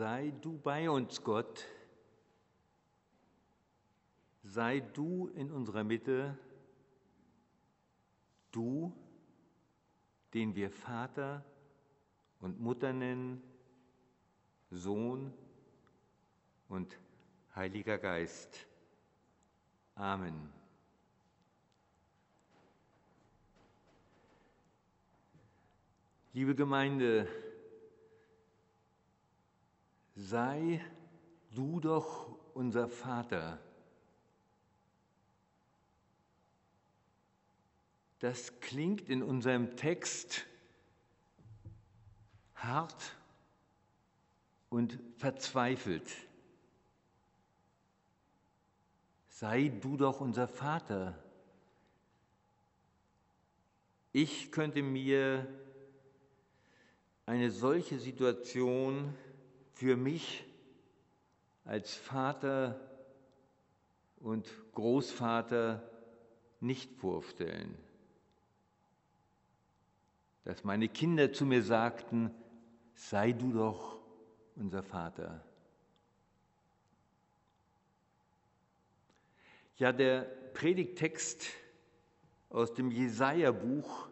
Sei du bei uns, Gott. Sei du in unserer Mitte, du, den wir Vater und Mutter nennen, Sohn und Heiliger Geist. Amen. Liebe Gemeinde, sei du doch unser Vater. Das klingt in unserem Text hart und verzweifelt. Sei du doch unser Vater. Ich könnte mir eine solche Situation für mich als Vater und Großvater nicht vorstellen. Dass meine Kinder zu mir sagten, sei du doch unser Vater. Ja, der Predigtext aus dem Jesaja-Buch,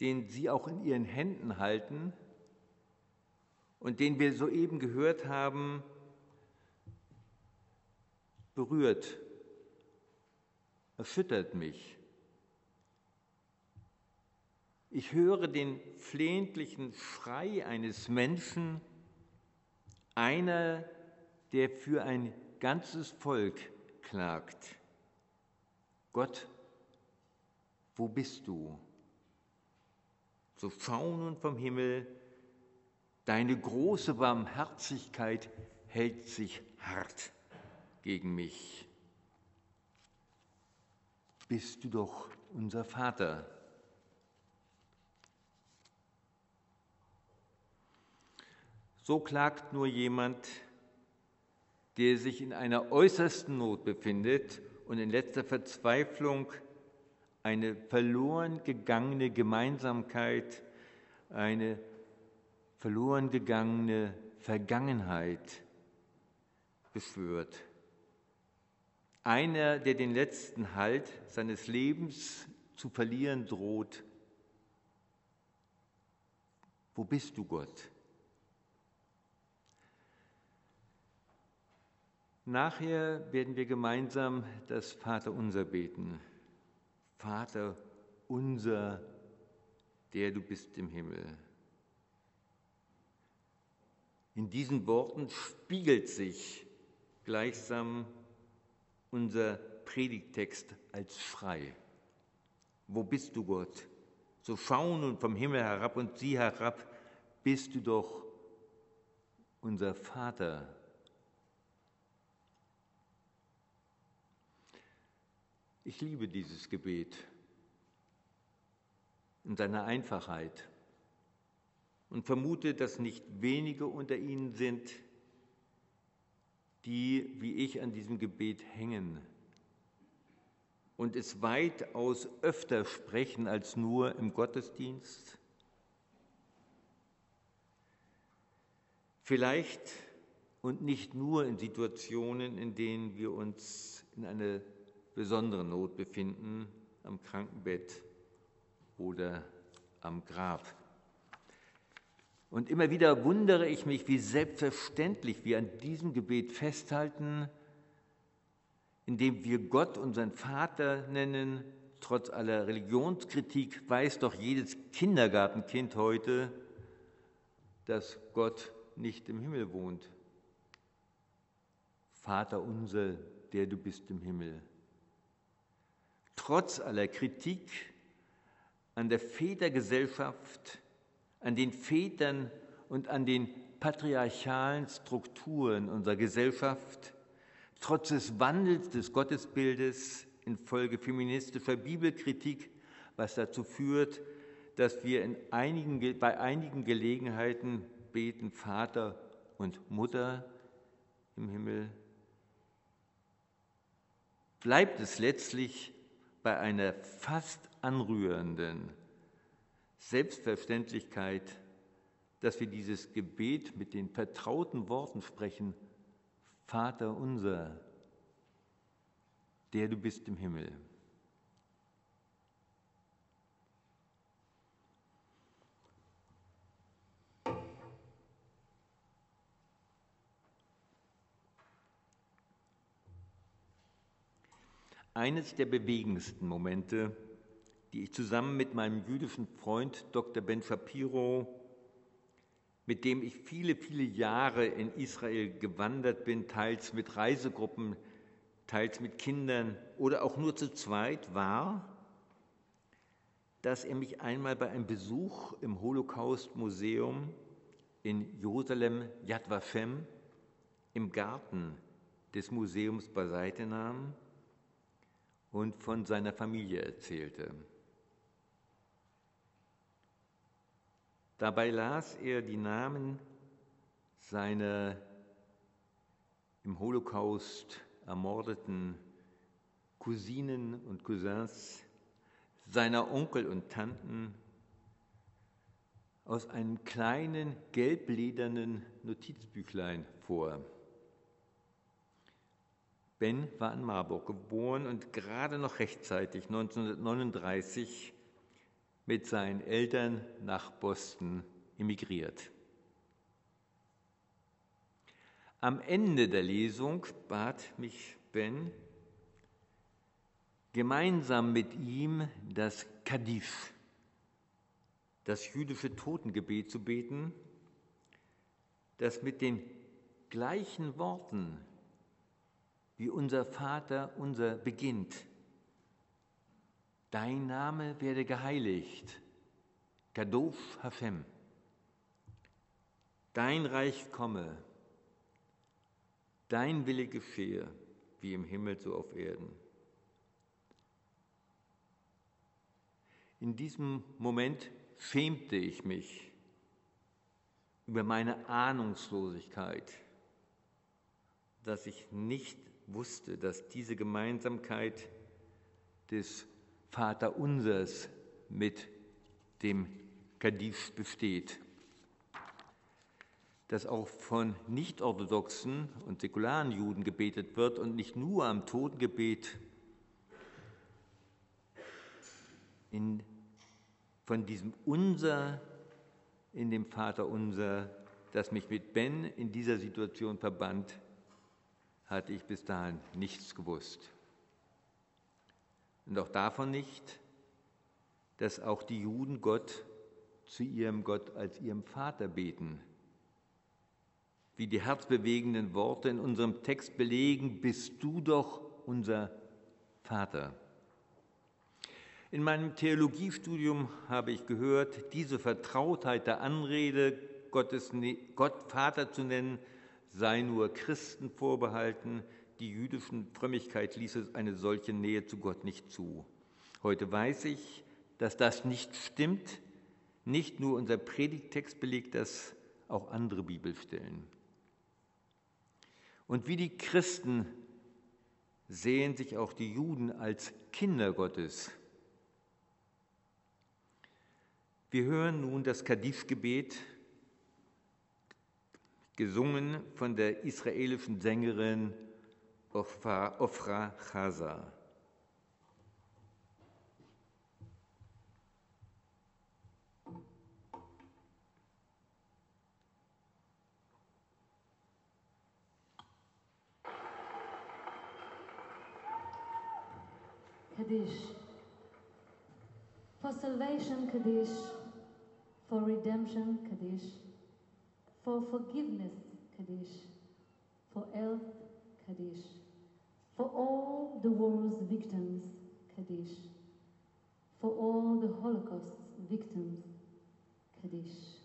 den Sie auch in Ihren Händen halten, und den wir soeben gehört haben, berührt, erschüttert mich. Ich höre den flehentlichen Schrei eines Menschen, einer, der für ein ganzes Volk klagt. Gott, wo bist du? So schauen nun vom Himmel Deine große Barmherzigkeit hält sich hart gegen mich. Bist du doch unser Vater. So klagt nur jemand, der sich in einer äußersten Not befindet und in letzter Verzweiflung eine verloren gegangene Gemeinsamkeit, eine verloren gegangene Vergangenheit beschwört. Einer, der den letzten Halt seines Lebens zu verlieren droht. Wo bist du, Gott? Nachher werden wir gemeinsam das Vaterunser beten. Vater unser, der du bist im Himmel. In diesen Worten spiegelt sich gleichsam unser Predigtext als Schrei. Wo bist du, Gott? So schauen und vom Himmel herab und sieh herab, bist du doch unser Vater. Ich liebe dieses Gebet in seiner Einfachheit und vermute, dass nicht wenige unter Ihnen sind, die wie ich an diesem Gebet hängen und es weitaus öfter sprechen als nur im Gottesdienst. Vielleicht und nicht nur in Situationen, in denen wir uns in einer besonderen Not befinden, am Krankenbett oder am Grab. Und immer wieder wundere ich mich, wie selbstverständlich wir an diesem Gebet festhalten, indem wir Gott unseren Vater nennen. Trotz aller Religionskritik weiß doch jedes Kindergartenkind heute, dass Gott nicht im Himmel wohnt. Vater unser, der du bist im Himmel. Trotz aller Kritik an der Vätergesellschaft, an den Vätern und an den patriarchalen Strukturen unserer Gesellschaft, trotz des Wandels des Gottesbildes infolge feministischer Bibelkritik, was dazu führt, dass wir in einigen, bei einigen Gelegenheiten beten Vater und Mutter im Himmel, bleibt es letztlich bei einer fast anrührenden Selbstverständlichkeit, dass wir dieses Gebet mit den vertrauten Worten sprechen, Vater unser, der du bist im Himmel. Eines der bewegendsten Momente, die ich zusammen mit meinem jüdischen Freund Dr. Ben Shapiro, mit dem ich viele, viele Jahre in Israel gewandert bin, teils mit Reisegruppen, teils mit Kindern oder auch nur zu zweit, war, dass er mich einmal bei einem Besuch im Holocaust-Museum in Jerusalem Yad Vashem im Garten des Museums beiseite nahm und von seiner Familie erzählte. Dabei las er die Namen seiner im Holocaust ermordeten Cousinen und Cousins, seiner Onkel und Tanten aus einem kleinen gelbledernen Notizbüchlein vor. Ben war in Marburg geboren und gerade noch rechtzeitig 1939 mit seinen Eltern nach Boston emigriert. Am Ende der Lesung bat mich Ben, gemeinsam mit ihm das Kaddisch, das jüdische Totengebet zu beten, das mit den gleichen Worten wie unser Vater unser beginnt. Dein Name werde geheiligt. Kadosh Hashem. Dein Reich komme. Dein Wille geschehe, wie im Himmel so auf Erden. In diesem Moment schämte ich mich über meine Ahnungslosigkeit, dass ich nicht wusste, dass diese Gemeinsamkeit des Vaterunsers mit dem Kaddisch besteht, dass auch von nicht-orthodoxen und säkularen Juden gebetet wird und nicht nur am Totengebet in, von diesem Unser in dem Vaterunser, das mich mit Ben in dieser Situation verband, hatte ich bis dahin nichts gewusst. Und auch davon nicht, dass auch die Juden Gott zu ihrem Gott als ihrem Vater beten. Wie die herzbewegenden Worte in unserem Text belegen, bist du doch unser Vater. In meinem Theologiestudium habe ich gehört, diese Vertrautheit der Anrede, Gottes, Gott Vater zu nennen, sei nur Christen vorbehalten, die jüdischen Frömmigkeit ließe eine solche Nähe zu Gott nicht zu. Heute weiß ich, dass das nicht stimmt. Nicht nur unser Predigtext belegt das, auch andere Bibelstellen. Und wie die Christen sehen sich auch die Juden als Kinder Gottes. Wir hören nun das Kaddisch-Gebet gesungen von der israelischen Sängerin Ofra, Ofra Chaza. Kaddish. For salvation, Kaddish. For redemption, Kaddish for forgiveness, Kaddish, for health, Kaddish, for all the war's victims, Kaddish, for all the Holocaust's victims, Kaddish.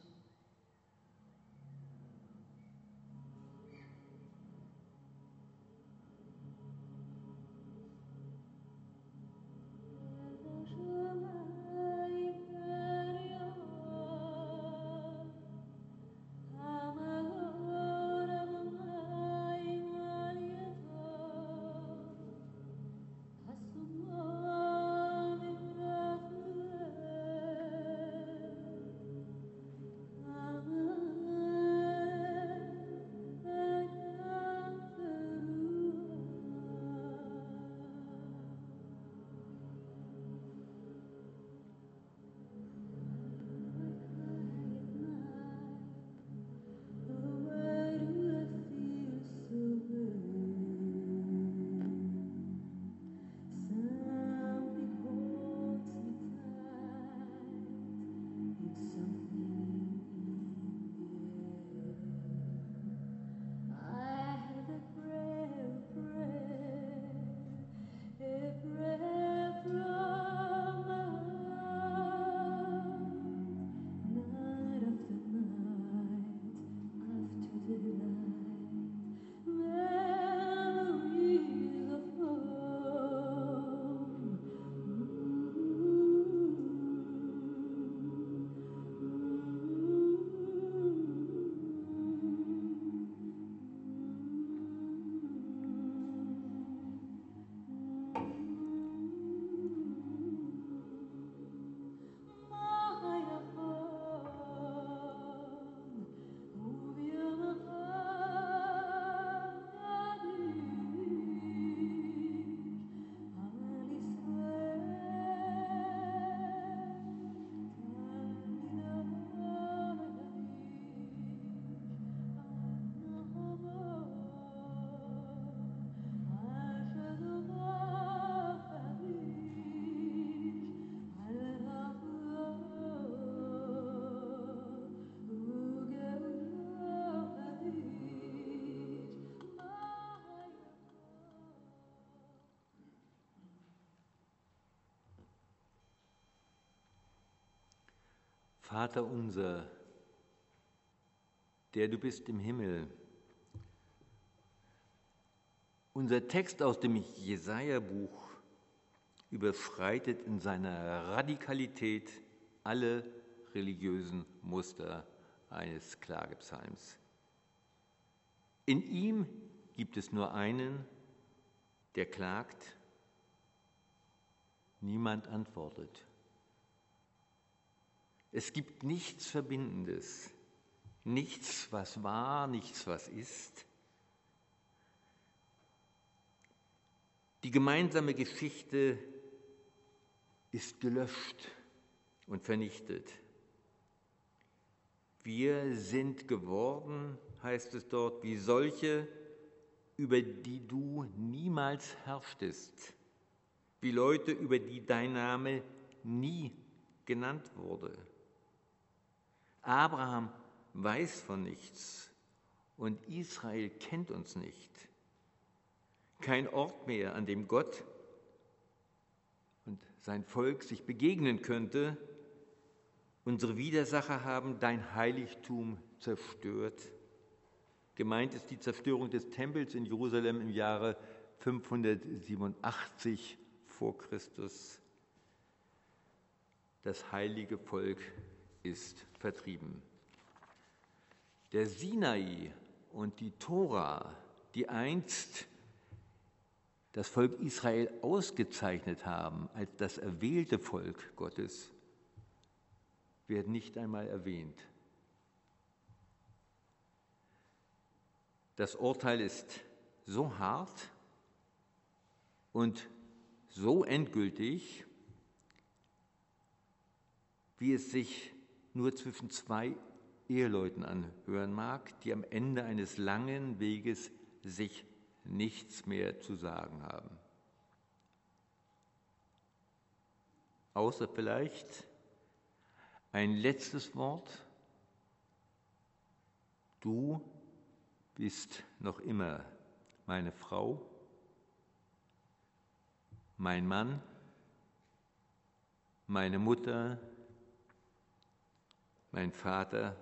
Vater unser, der du bist im Himmel. Unser Text aus dem Jesaja-Buch überschreitet in seiner Radikalität alle religiösen Muster eines Klagepsalms. In ihm gibt es nur einen, der klagt, niemand antwortet. Es gibt nichts Verbindendes, nichts, was war, nichts, was ist. Die gemeinsame Geschichte ist gelöscht und vernichtet. Wir sind geworden, heißt es dort, wie solche, über die du niemals herrschtest, wie Leute, über die dein Name nie genannt wurde. Abraham weiß von nichts und Israel kennt uns nicht. Kein Ort mehr, an dem Gott und sein Volk sich begegnen könnte. Unsere Widersacher haben dein Heiligtum zerstört. Gemeint ist die Zerstörung des Tempels in Jerusalem im Jahre 587 vor Christus. Das heilige Volk ist vertrieben. Der Sinai und die Tora, die einst das Volk Israel ausgezeichnet haben als das erwählte Volk Gottes, werden nicht einmal erwähnt. Das Urteil ist so hart und so endgültig, wie es sich nur zwischen zwei Eheleuten anhören mag, die am Ende eines langen Weges sich nichts mehr zu sagen haben. Außer vielleicht ein letztes Wort. Du bist noch immer meine Frau, mein Mann, meine Mutter, mein Vater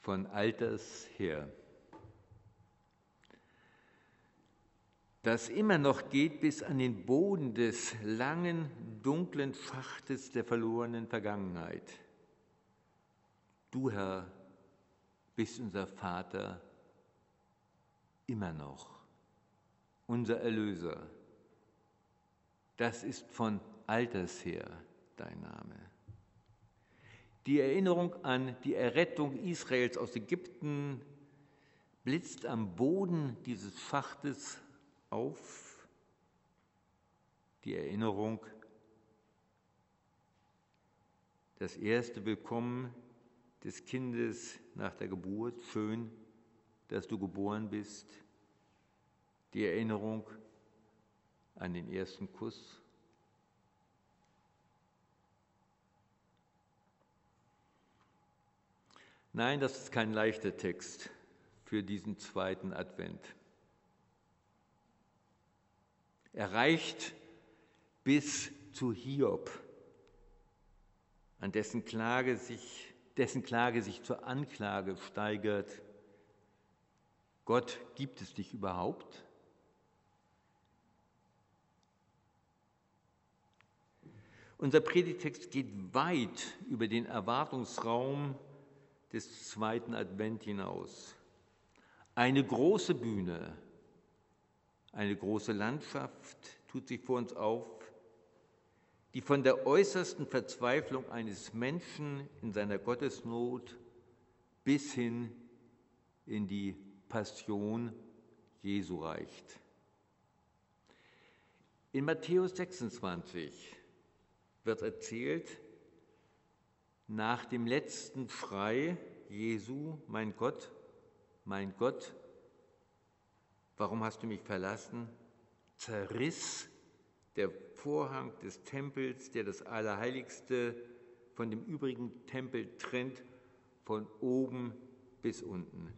von alters her. Das immer noch geht bis an den Boden des langen, dunklen Schachtes der verlorenen Vergangenheit. Du, Herr, bist unser Vater immer noch, unser Erlöser. Das ist von alters her dein Name. Die Erinnerung an die Errettung Israels aus Ägypten blitzt am Boden dieses Schachtes auf. Die Erinnerung, das erste Willkommen des Kindes nach der Geburt, schön, dass du geboren bist. Die Erinnerung an den ersten Kuss Nein, das ist kein leichter Text für diesen zweiten Advent. Er reicht bis zu Hiob, an dessen Klage sich, dessen Klage sich zur Anklage steigert. Gott, gibt es dich überhaupt? Unser Predigtext geht weit über den Erwartungsraum des zweiten Advent hinaus. Eine große Bühne, eine große Landschaft tut sich vor uns auf, die von der äußersten Verzweiflung eines Menschen in seiner Gottesnot bis hin in die Passion Jesu reicht. In Matthäus 26 wird erzählt, nach dem letzten Schrei Jesu, mein Gott, mein Gott, warum hast du mich verlassen, zerriss der Vorhang des Tempels, der das Allerheiligste von dem übrigen Tempel trennt, von oben bis unten.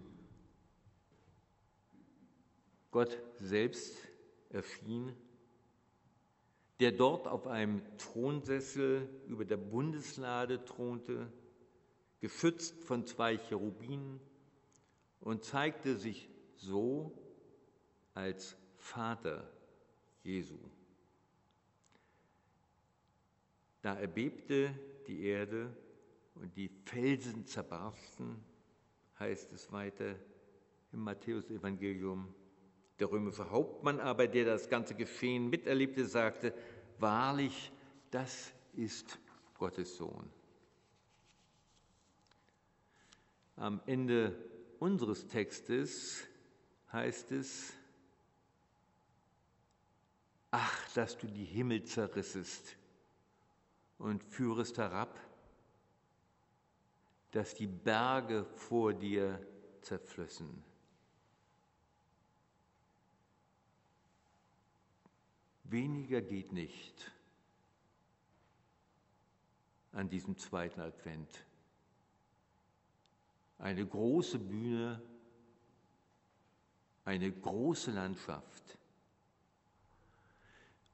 Gott selbst erschien, der dort auf einem Thronsessel über der Bundeslade thronte, geschützt von zwei Cherubinen und zeigte sich so als Vater Jesu. Da erbebte die Erde und die Felsen zerbarsten, heißt es weiter im Matthäusevangelium. Der römische Hauptmann aber, der das ganze Geschehen miterlebte, sagte, wahrlich, das ist Gottes Sohn. Am Ende unseres Textes heißt es, ach, dass du die Himmel zerrissest und führest herab, dass die Berge vor dir zerflössen. Weniger geht nicht an diesem zweiten Advent. Eine große Bühne, eine große Landschaft.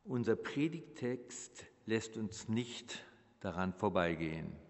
Unser Predigtext lässt uns nicht daran vorbeigehen.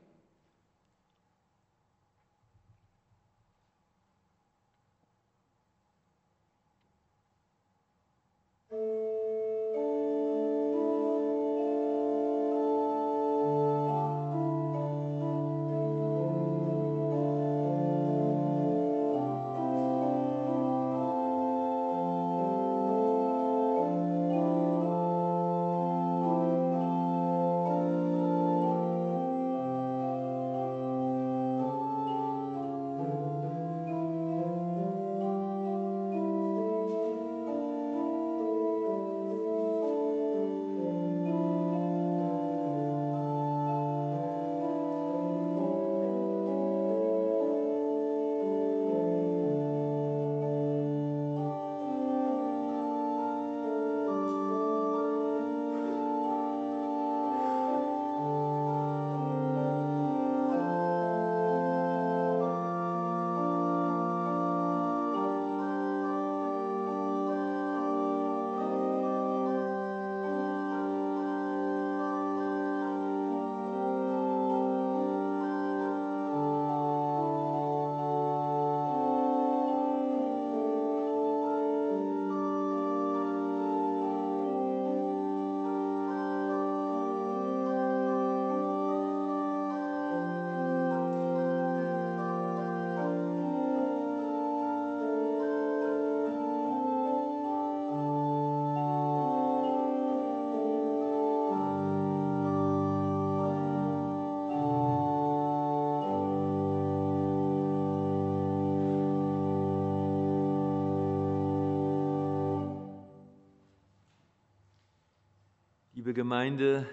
Gemeinde,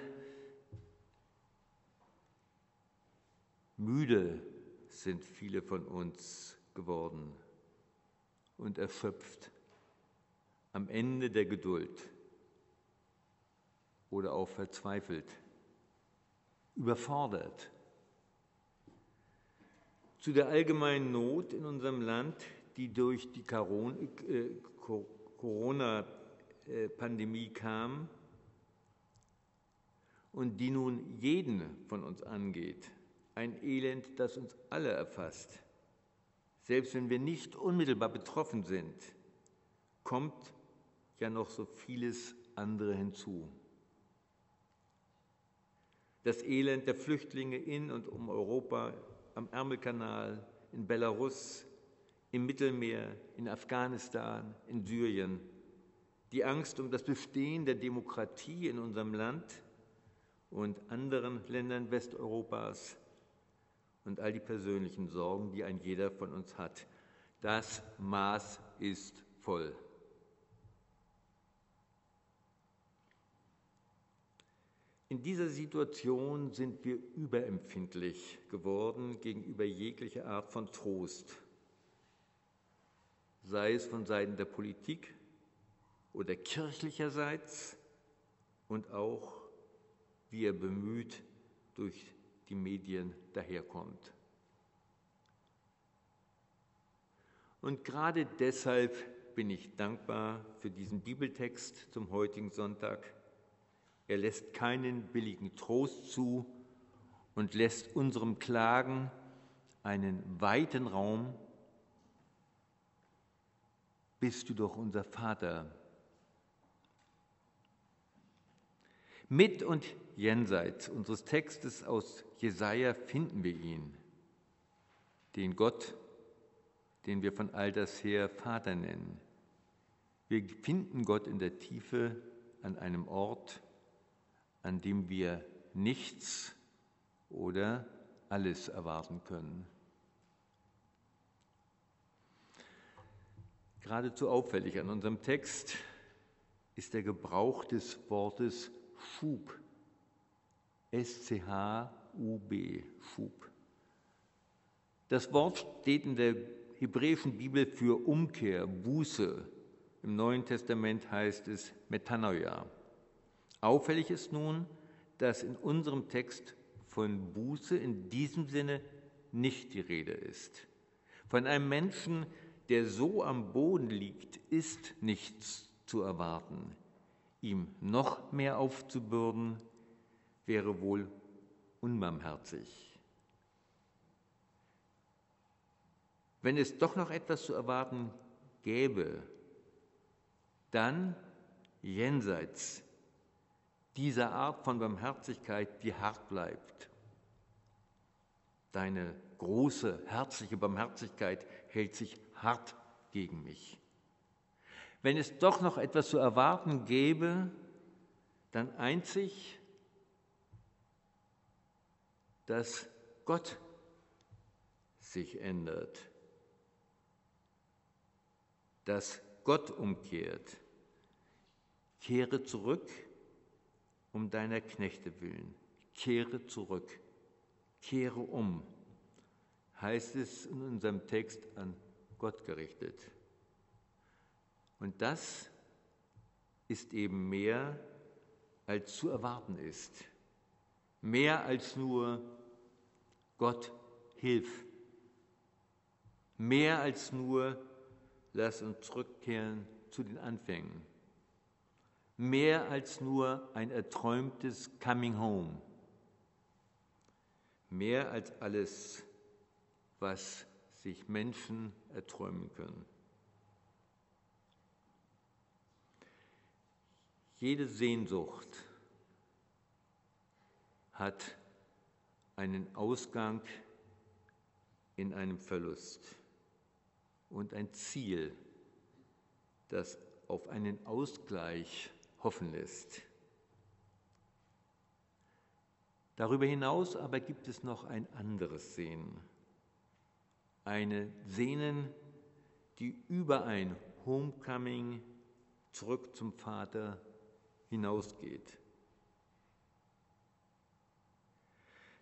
müde sind viele von uns geworden und erschöpft am Ende der Geduld oder auch verzweifelt, überfordert. Zu der allgemeinen Not in unserem Land, die durch die äh, Corona-Pandemie kam, und die nun jeden von uns angeht, ein Elend, das uns alle erfasst. Selbst wenn wir nicht unmittelbar betroffen sind, kommt ja noch so vieles andere hinzu. Das Elend der Flüchtlinge in und um Europa, am Ärmelkanal, in Belarus, im Mittelmeer, in Afghanistan, in Syrien. Die Angst um das Bestehen der Demokratie in unserem Land und anderen Ländern Westeuropas und all die persönlichen Sorgen, die ein jeder von uns hat. Das Maß ist voll. In dieser Situation sind wir überempfindlich geworden gegenüber jeglicher Art von Trost, sei es von Seiten der Politik oder kirchlicherseits und auch wie er bemüht durch die Medien daherkommt. Und gerade deshalb bin ich dankbar für diesen Bibeltext zum heutigen Sonntag Er lässt keinen billigen Trost zu und lässt unserem Klagen einen weiten Raum. Bist du doch unser Vater. Mit und jenseits unseres Textes aus Jesaja finden wir ihn, den Gott, den wir von alters her Vater nennen. Wir finden Gott in der Tiefe an einem Ort, an dem wir nichts oder alles erwarten können. Geradezu auffällig an unserem Text ist der Gebrauch des Wortes Schub. S-C-H-U-B, Schub. Das Wort steht in der hebräischen Bibel für Umkehr, Buße. Im Neuen Testament heißt es Metanoia. Auffällig ist nun, dass in unserem Text von Buße in diesem Sinne nicht die Rede ist. Von einem Menschen, der so am Boden liegt, ist nichts zu erwarten. Ihm noch mehr aufzubürden, wäre wohl unbarmherzig. Wenn es doch noch etwas zu erwarten gäbe, dann jenseits dieser Art von Barmherzigkeit, die hart bleibt. Deine große, herzliche Barmherzigkeit hält sich hart gegen mich. Wenn es doch noch etwas zu erwarten gäbe, dann einzig, dass Gott sich ändert, dass Gott umkehrt. Kehre zurück um deiner Knechte willen. Kehre zurück, kehre um, heißt es in unserem Text an Gott gerichtet. Und das ist eben mehr, als zu erwarten ist. Mehr als nur Gott hilf. Mehr als nur lass uns zurückkehren zu den Anfängen mehr als nur ein erträumtes Coming Home, mehr als alles, was sich Menschen erträumen können. Jede Sehnsucht hat einen Ausgang in einem Verlust und ein Ziel, das auf einen Ausgleich hoffen lässt. Darüber hinaus aber gibt es noch ein anderes Sehnen. Eine Sehnen, die über ein Homecoming zurück zum Vater hinausgeht.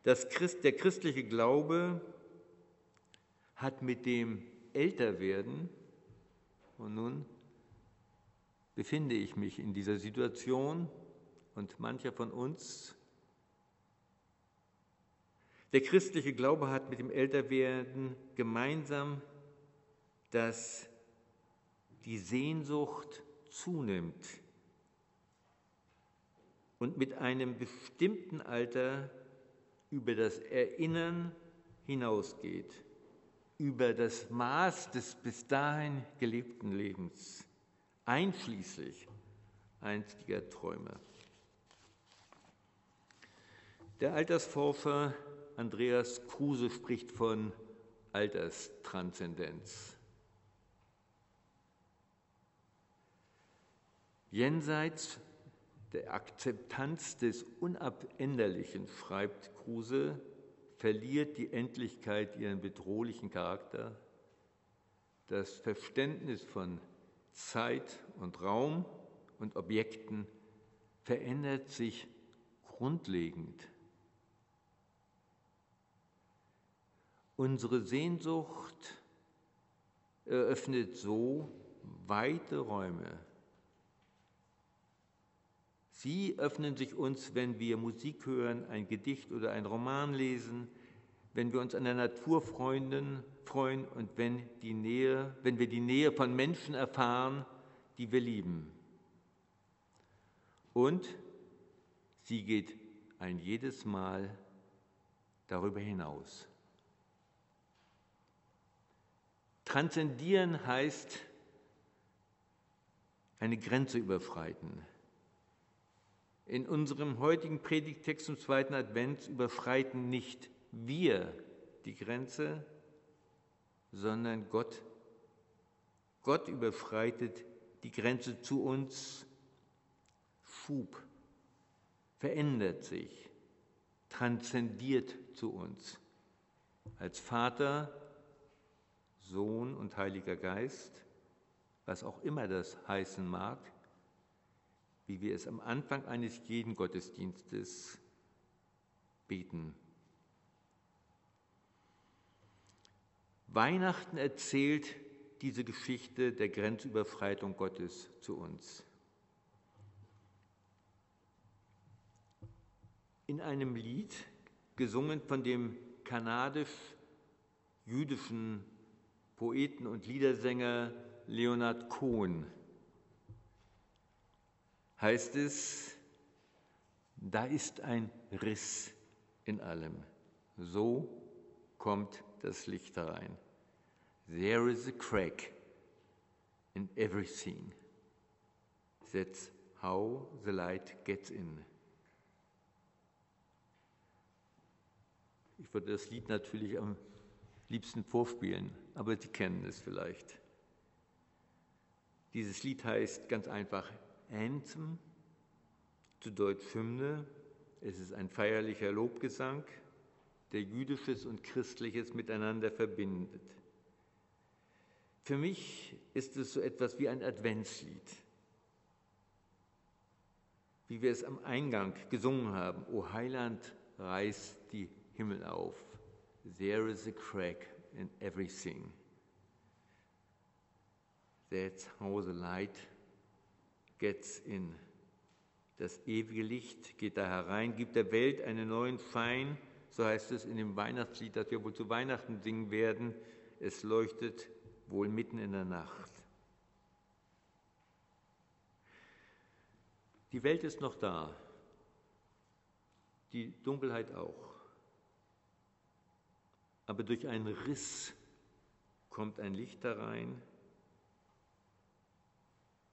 Christ, der christliche Glaube hat mit dem Älterwerden und nun befinde ich mich in dieser Situation und mancher von uns. Der christliche Glaube hat mit dem Älterwerden gemeinsam, dass die Sehnsucht zunimmt und mit einem bestimmten Alter über das Erinnern hinausgeht, über das Maß des bis dahin gelebten Lebens einschließlich einstiger Träume. Der Altersforscher Andreas Kruse spricht von Alterstranszendenz. Jenseits der Akzeptanz des Unabänderlichen, schreibt Kruse, verliert die Endlichkeit ihren bedrohlichen Charakter. Das Verständnis von Zeit und Raum und Objekten verändert sich grundlegend. Unsere Sehnsucht eröffnet so weite Räume. Sie öffnen sich uns, wenn wir Musik hören, ein Gedicht oder ein Roman lesen, wenn wir uns an der Natur freuen, freuen und wenn, die Nähe, wenn wir die Nähe von Menschen erfahren, die wir lieben. Und Sie geht ein jedes Mal darüber hinaus. Transzendieren heißt eine Grenze überschreiten. In unserem heutigen Predigtext zum zweiten Advent überschreiten nicht wir die Grenze, sondern Gott. Gott überschreitet die Grenze zu uns. Schub verändert sich, transzendiert zu uns. Als Vater, Sohn und Heiliger Geist, was auch immer das heißen mag, wie wir es am Anfang eines jeden Gottesdienstes beten. Weihnachten erzählt diese Geschichte der Grenzüberschreitung Gottes zu uns. In einem Lied, gesungen von dem kanadisch-jüdischen Poeten und Liedersänger Leonard Cohen, heißt es, da ist ein Riss in allem. So kommt das Licht herein. There is a crack in everything. That's how the light gets in. Ich würde das Lied natürlich am liebsten vorspielen, aber Sie kennen es vielleicht. Dieses Lied heißt ganz einfach Anthem, zu Deutsch Hymne. Es ist ein feierlicher Lobgesang, der jüdisches und christliches miteinander verbindet. Für mich ist es so etwas wie ein Adventslied, wie wir es am Eingang gesungen haben. O Heiland, reiß die Himmel auf. There is a crack in everything. That's how the light gets in. Das ewige Licht geht da herein, gibt der Welt einen neuen Schein, so heißt es in dem Weihnachtslied, das wir wohl zu Weihnachten singen werden. Es leuchtet wohl mitten in der Nacht. Die Welt ist noch da, die Dunkelheit auch. Aber durch einen Riss kommt ein Licht herein,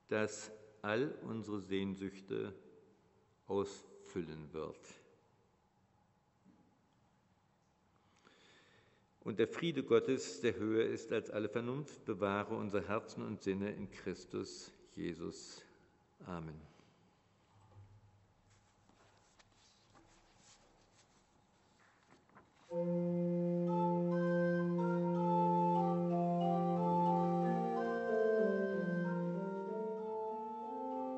das all unsere Sehnsüchte ausfüllen wird. Und der Friede Gottes, der höher ist als alle Vernunft, bewahre unsere Herzen und Sinne in Christus Jesus. Amen. Amen.